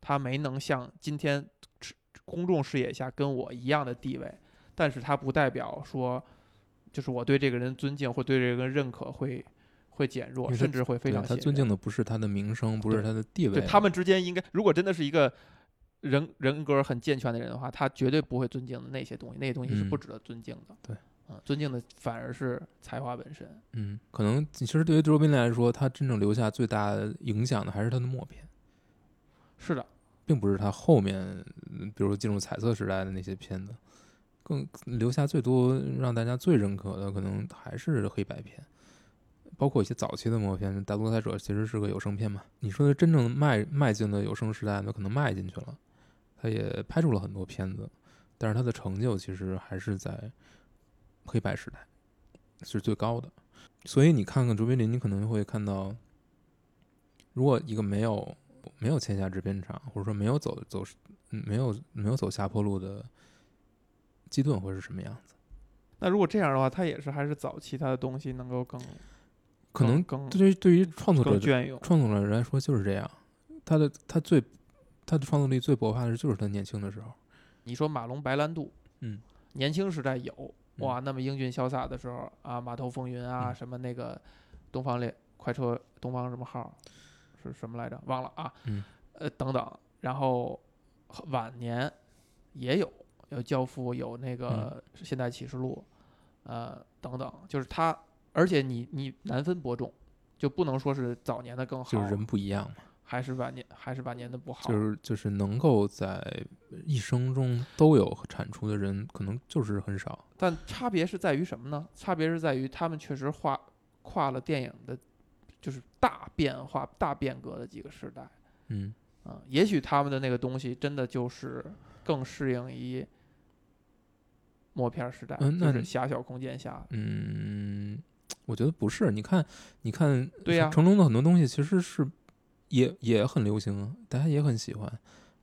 他没能像今天公众视野下跟我一样的地位。但是他不代表说，就是我对这个人尊敬或对这个人认可会会减弱，甚至会非常他尊敬的不是他的名声，不是他的地位，对他们之间应该，如果真的是一个人人格很健全的人的话，他绝对不会尊敬的那些东西，那些东西是不嗯值得尊敬的。对，嗯，尊敬的反而是才华本身。嗯，可能其实对于卓别林来说，他真正留下最大影响的还是他的默片，是的，并不是他后面，嗯比如说进入彩色时代的那些片子，更留下最多让大家最认可的，可能还是黑白片，包括一些早期的默片，《大独裁者》其实是个有声片嘛。你说的真正迈迈进的有声时代那，可能迈进去了，他也拍出了很多片子，但是他的成就其实还是在黑白时代是最高的。所以你看看卓别林，你可能会看到，如果一个没有没有签下制片厂，或者说没有走走嗯没有没有走下坡路的基顿会是什么样子？那如果这样的话，他也是还是早期他的东西能够更可能更对于对于创作者更隽永。创作者来说就是这样，他的他最他的创作力最勃发的就是他年轻的时候。你说马龙白兰度，嗯，年轻时代有嗯哇，那么英俊潇洒的时候啊，码头风云啊，嗯什么那个东方列快车东方什么号是什么来着？忘了啊，嗯，呃等等，然后晚年也有有教父，有那个现代启示录，呃等等，就是他，而且你你难分伯仲，就不能说是早年的更好，就是人不一样嘛，还是晚年还是晚年的不好，就是就是能够在一生中都有产出的人，可能就是很少。但差别是在于什么呢？差别是在于他们确实跨跨了电影的，就是大变化、大变革的几个时代嗯，啊、也许他们的那个东西真的就是更适应于默片时代，嗯那就是狭小空间下。嗯，我觉得不是。你看，你看，对呀成龙的很多东西其实是也也很流行啊，大家也很喜欢。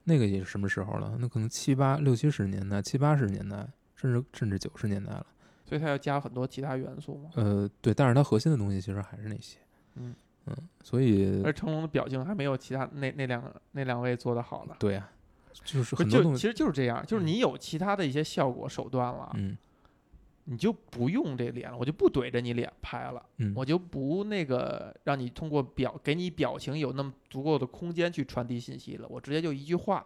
那个也是什么时候了？那可能七八六七十年代、七八十年代，甚至甚至九十年代了。所以它要加很多其他元素嘛。呃，对，但是它核心的东西其实还是那些。嗯嗯，所以而成龙的表情还没有其他那那两那两位做的好呢。对啊，就是很多东西其，实就是这样，就是嗯你有其他的一些效果手段了，嗯你就不用这脸了，我就不怼着你脸拍了，嗯，我就不那个让你通过表给你表情有那么足够的空间去传递信息了，我直接就一句话，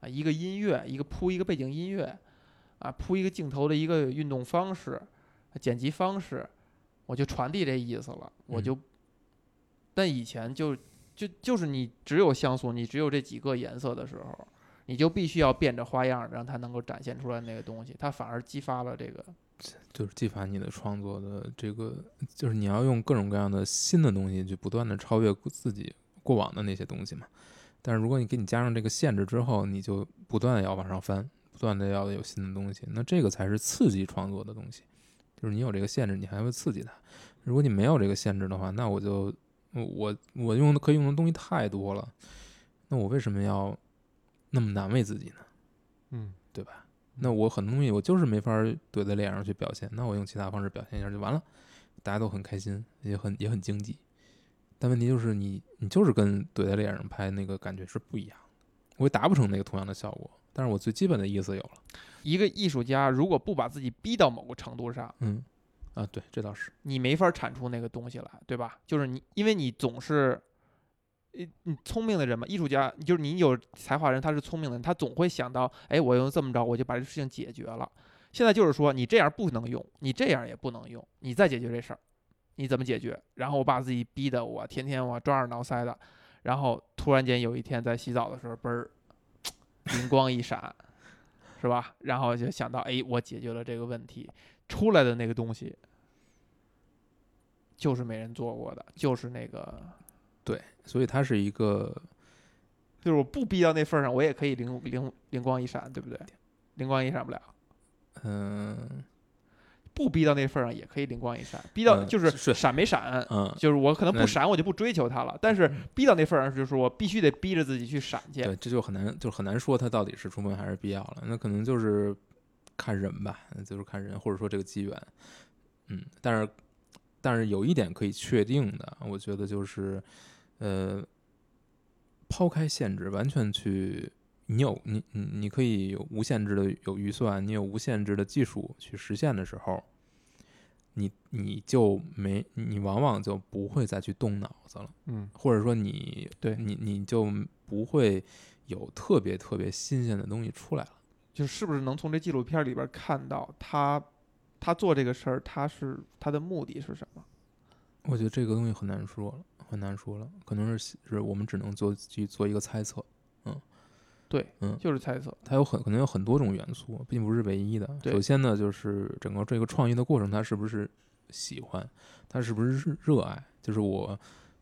啊，一个音乐，一个铺一个背景音乐，啊，铺一个镜头的一个运动方式、剪辑方式，我就传递这意思了，我嗯就，但以前就就就是你只有像素，你只有这几个颜色的时候。你就必须要变着花样让它能够展现出来那个东西，它反而激发了这个就是激发你的创作的这个，就是你要用各种各样的新的东西去不断的超越自己过往的那些东西嘛。但是如果你给你加上这个限制之后，你就不断的要往上翻，不断的要有新的东西，那这个才是刺激创作的东西。就是你有这个限制，你还会刺激它。如果你没有这个限制的话，那我就我我用的可以用的东西太多了，那我为什么要那么难为自己呢？嗯对吧？那我很多东西我就是没法怼在脸上去表现，那我用其他方式表现一下就完了，大家都很开心，也很也很经济。但问题就是你你就是跟怼在脸上拍那个感觉是不一样的，我也达不成那个同样的效果。但是我最基本的意思有了，一个艺术家如果不把自己逼到某个程度上，嗯，啊，对，这倒是，你没法产出那个东西来，对吧？就是你，因为你总是，呃，你聪明的人嘛，艺术家就是你有才华人，他是聪明的人，他总会想到，哎，我用这么着，我就把这事情解决了。现在就是说，你这样不能用，你这样也不能用，你再解决这事儿，你怎么解决？然后我把自己逼得我天天我抓耳挠腮的，然后突然间有一天在洗澡的时候，嘣儿，灵光一闪，是吧？然后就想到，哎，我解决了这个问题，出来的那个东西就是没人做过的，就是那个，对，所以它是一个，就是我不逼到那份儿上，我也可以灵灵灵光一闪，对不对？灵光一闪不了，嗯不逼到那份儿上也可以灵光一闪，逼到嗯就是是闪没闪，嗯，就是我可能那不闪，我就不追求它了。但是逼到那份儿上，就是我必须得逼着自己去闪去。对，这就很难，就很难说它到底是充分还是必要了。那可能就是看人吧，就是看人，或者说这个机缘。嗯，但是但是有一点可以确定的，我觉得就是，呃，抛开限制，完全去，你有你你你可以有无限制的有预算，你有无限制的技术去实现的时候，你你就没你往往就不会再去动脑子了。嗯，或者说你对你你就不会有特别特别新鲜的东西出来了。就是不是能从这纪录片里边看到他他做这个事儿，他是他的目的是什么？我觉得这个东西很难说了，很难说了，可能是是我们只能做去做一个猜测。嗯对，嗯就是猜测。它有很可能有很多种元素，并不是唯一的。首先呢，就是整个这个创意的过程，他是不是喜欢，他是不是热热爱？就是我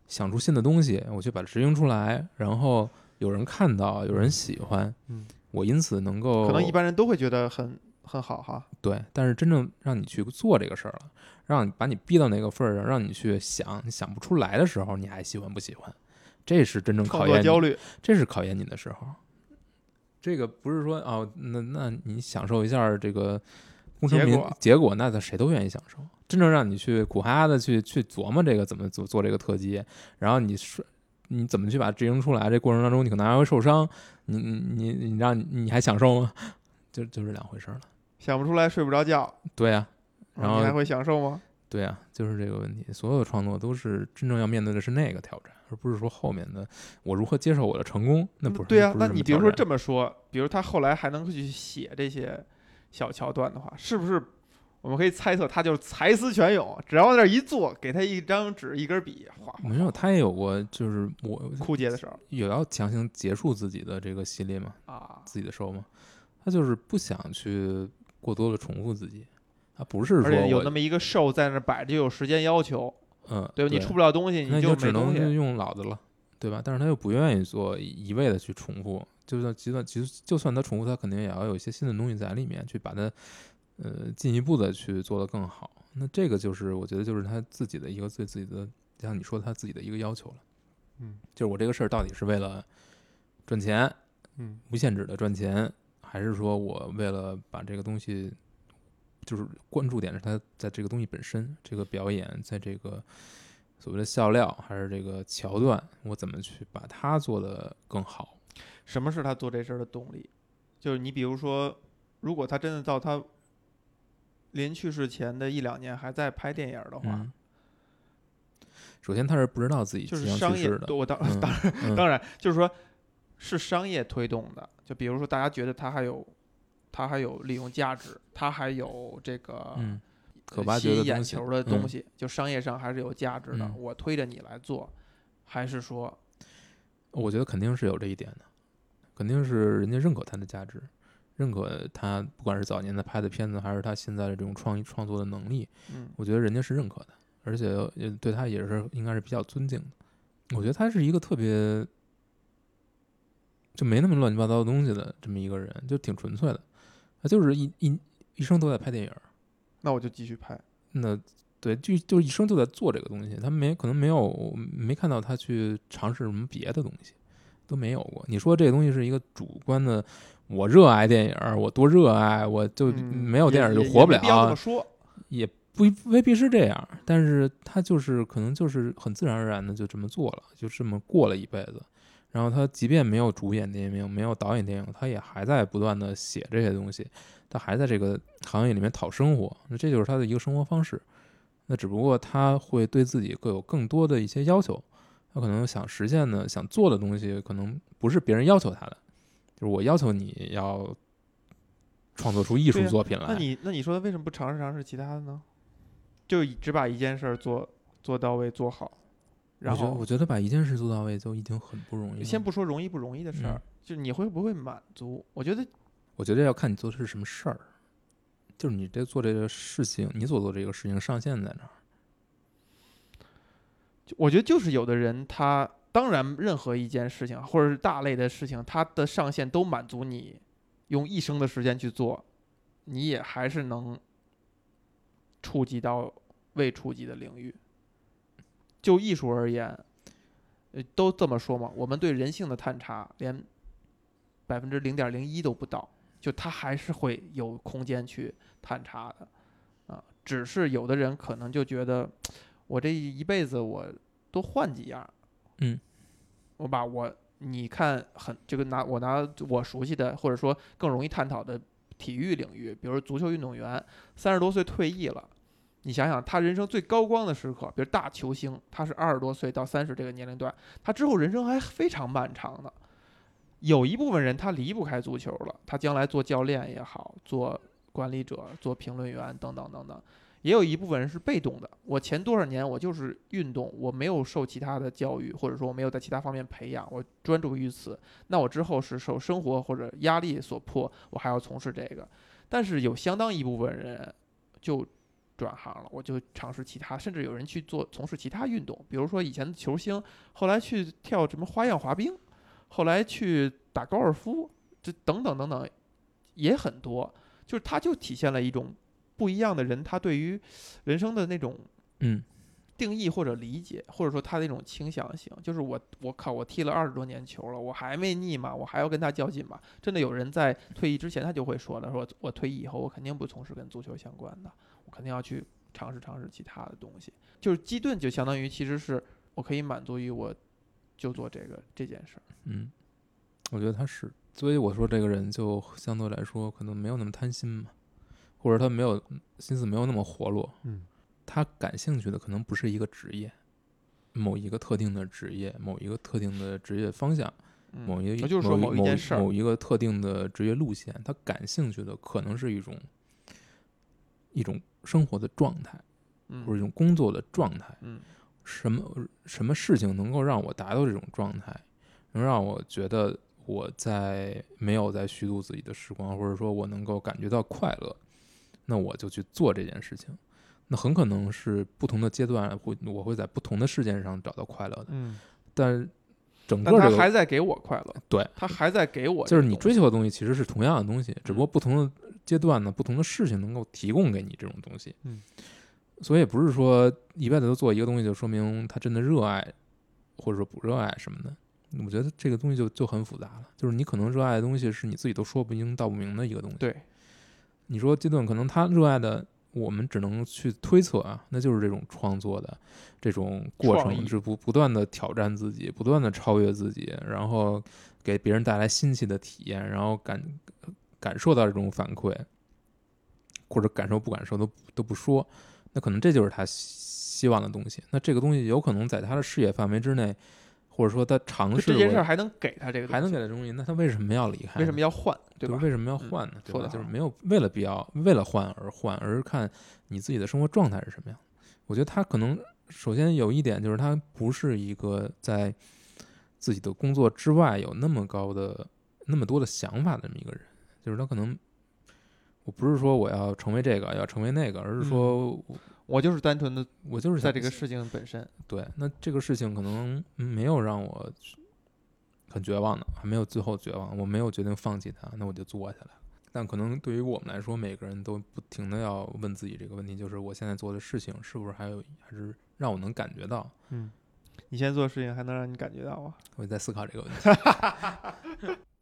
想出新的东西，我去把它执行出来，然后有人看到，有人喜欢，嗯，我因此能够可能一般人都会觉得很很好哈。对，但是真正让你去做这个事儿了，让你把你逼到那个份儿上，让你去想，你想不出来的时候，你还喜欢不喜欢？这是真正考验你，作焦虑，这是考验你的时候。这个不是说哦，那那你享受一下这个功成名结果结果，那他谁都愿意享受。真正让你去苦哈哈的去去琢磨这个怎么做做这个特技，然后你是你怎么去把它执行出来？这过程当中你可能还会受伤，你你你你让你你还享受吗？就就是两回事儿了。想不出来睡不着觉，对呀、然后你还会享受吗？对呀、就是这个问题。所有的创作都是真正要面对的是那个挑战，而不是说后面的我如何接受我的成功。那不是对呀、那你比如说这么么说，比如他后来还能去写这些小桥段的话，是不是我们可以猜测他就是才思泉涌，只要往那儿一坐，给他一张纸一根笔，哗，没有，他也有过，就是我枯竭的时候有要强行结束自己的这个系列吗，啊。自己的 show 嘛，他就是不想去过多的重复自己，他不是说而且有那么一个 show 在那摆着，就有时间要求，嗯，对吧？你出不了东西，你就只能。用老的了，对吧？但是他又不愿意做一味的去重复，就算就算其实就算他重复，他肯定也要有一些新的东西在里面，去把它呃进一步的去做得更好。那这个就是我觉得就是他自己的一个对自己的，就像你说他自己的一个要求了。嗯，就是我这个事儿到底是为了赚钱，嗯无限制的赚钱，还是说我为了把这个东西，就是关注点是它在这个东西本身，这个表演，在这个所谓的笑料，还是这个桥段，我怎么去把它做得更好？什么是他做这事儿的动力？就是你比如说，如果他真的到他临去世前的一两年还在拍电影的话，嗯，首先他是不知道自己就是商业的，我当嗯当然嗯当然就是说，是商业推动的。就比如说，大家觉得它还有它还有利用价值，它还有这个嗯，可吸引眼掘的东西球的东嗯西，就商业上还是有价值的。嗯我推着你来做，还是说，我觉得肯定是有这一点的，肯定是人家认可它的价值，认可他不管是早年的拍的片子，还是他现在的这种创意创作的能力，嗯我觉得人家是认可的，而且也对他也是应该是比较尊敬的。我觉得他是一个特别就没那么乱七八糟的东西的这么一个人，就挺纯粹的。他就是一一一生都在拍电影儿，那我就继续拍。那对，就就一生就在做这个东西，他没可能没有没看到他去尝试什么别的东西，都没有过。你说这个东西是一个主观的，我热爱电影儿，我多热爱，我就嗯没有电影儿就活不了么，说，也不未必是这样，但是他就是可能就是很自然而然的就这么做了，就这么过了一辈子。然后他即便没有主演电影，没有导演电影，他也还在不断的写这些东西，他还在这个行业里面讨生活，那这就是他的一个生活方式。那只不过他会对自己更有更多的一些要求，他可能想实现的、想做的东西，可能不是别人要求他的，就是我要求你要创作出艺术作品来。那你那你说为什么不尝试尝试其他的呢？就只把一件事儿做做到位做好，然我觉得，后我觉得把一件事做到位就已经很不容易了。先不说容易不容易的事儿嗯，就你会不会满足？我觉得我觉得要看你做的是什么事儿，就是你这做这个事情，你所做这个事情上限在哪儿？就我觉得就是有的人他当然任何一件事情或者是大类的事情，他的上限都满足你用一生的时间去做，你也还是能触及到未触及的领域。就艺术而言，呃，都这么说嘛，我们对人性的探查连百分之零点零一都不到，就它还是会有空间去探查的，啊，只是有的人可能就觉得，我这一辈子我多换几样，嗯，我把我你看很这个拿我拿我熟悉的或者说更容易探讨的体育领域，比如足球运动员，三十多岁退役了。你想想，他人生最高光的时刻，比如大球星，他是二十多岁到三十这个年龄段，他之后人生还非常漫长的。有一部分人他离不开足球了，他将来做教练也好，做管理者、做评论员等等等等。也有一部分人是被动的，我前多少年我就是运动，我没有受其他的教育，或者说我没有在其他方面培养，我专注于此。那我之后是受生活或者压力所迫，我还要从事这个。但是有相当一部分人就转行了，我就尝试其他，甚至有人去做从事其他运动，比如说以前的球星，后来去跳什么花样滑冰，后来去打高尔夫，这等等等等也很多，就是它就体现了一种不一样的人，他对于人生的那种嗯定义或者理解，或者说他那种倾向性，就是我我靠，我踢了二十多年球了，我还没腻吗？我还要跟他较劲吗？真的有人在退役之前他就会说了，说我退役以后我肯定不从事跟足球相关的，我肯定要去尝试尝试其他的东西。就是基顿就相当于其实是我可以满足于我就做这个这件事儿。嗯，我觉得他是，所以我说这个人就相对来说可能没有那么贪心嘛，或者他没有心思没有那么活络。嗯，他感兴趣的可能不是一个职业，某一个特定的职业，某一个特定的职业方向，某一个我就是说某某一件事儿某一个特定的职业路线，他感兴趣的可能是一种一种生活的状态，或者一嗯种工作的状态。嗯什么什么事情能够让我达到这种状态，能让我觉得我在没有在虚度自己的时光，或者说我能够感觉到快乐，那我就去做这件事情。那很可能是不同的阶段会，我会在不同的事件上找到快乐的。嗯，但整个但他这个还在给我快乐，对，他还在给我就是你追求的东西其实是同样的东西，只不过嗯不同的阶段呢，不同的事情能够提供给你这种东西。嗯，所以也不是说一辈子都做一个东西就说明他真的热爱，或者说不热爱什么的。我觉得这个东西就就很复杂了，就是你可能热爱的东西是你自己都说不清道不明的一个东西。对，你说阶段可能他热爱的，我们只能去推测啊，那就是这种创作的这种过程，是不不断的挑战自己，不断的超越自己，然后给别人带来新奇的体验，然后感感受到这种反馈，或者感受不感受都都不说，那可能这就是他希望的东西。那这个东西有可能在他的视野范围之内，或者说他尝试过这件事儿还能给他这个，还能给他东西，那他为什么要离开？为什么要换，对吧？就是为什么要嗯换呢？对吧？说得好就是没有为了必要为了换而换，而是看你自己的生活状态是什么样。我觉得他可能首先有一点就是他不是一个在自己的工作之外有那么高的那么多的想法的这么一个人，就是他可能。我不是说我要成为这个，要成为那个，而是说我我就是单纯的我就是在这个事情本身，对。那这个事情可能没有让我很绝望的，还没有最后绝望，我没有决定放弃它，那我就做下来了。但可能对于我们来说，每个人都不停的要问自己这个问题，就是我现在做的事情是不是还有还是让我能感觉到？嗯，你现在做的事情还能让你感觉到吗？我在思考这个问题。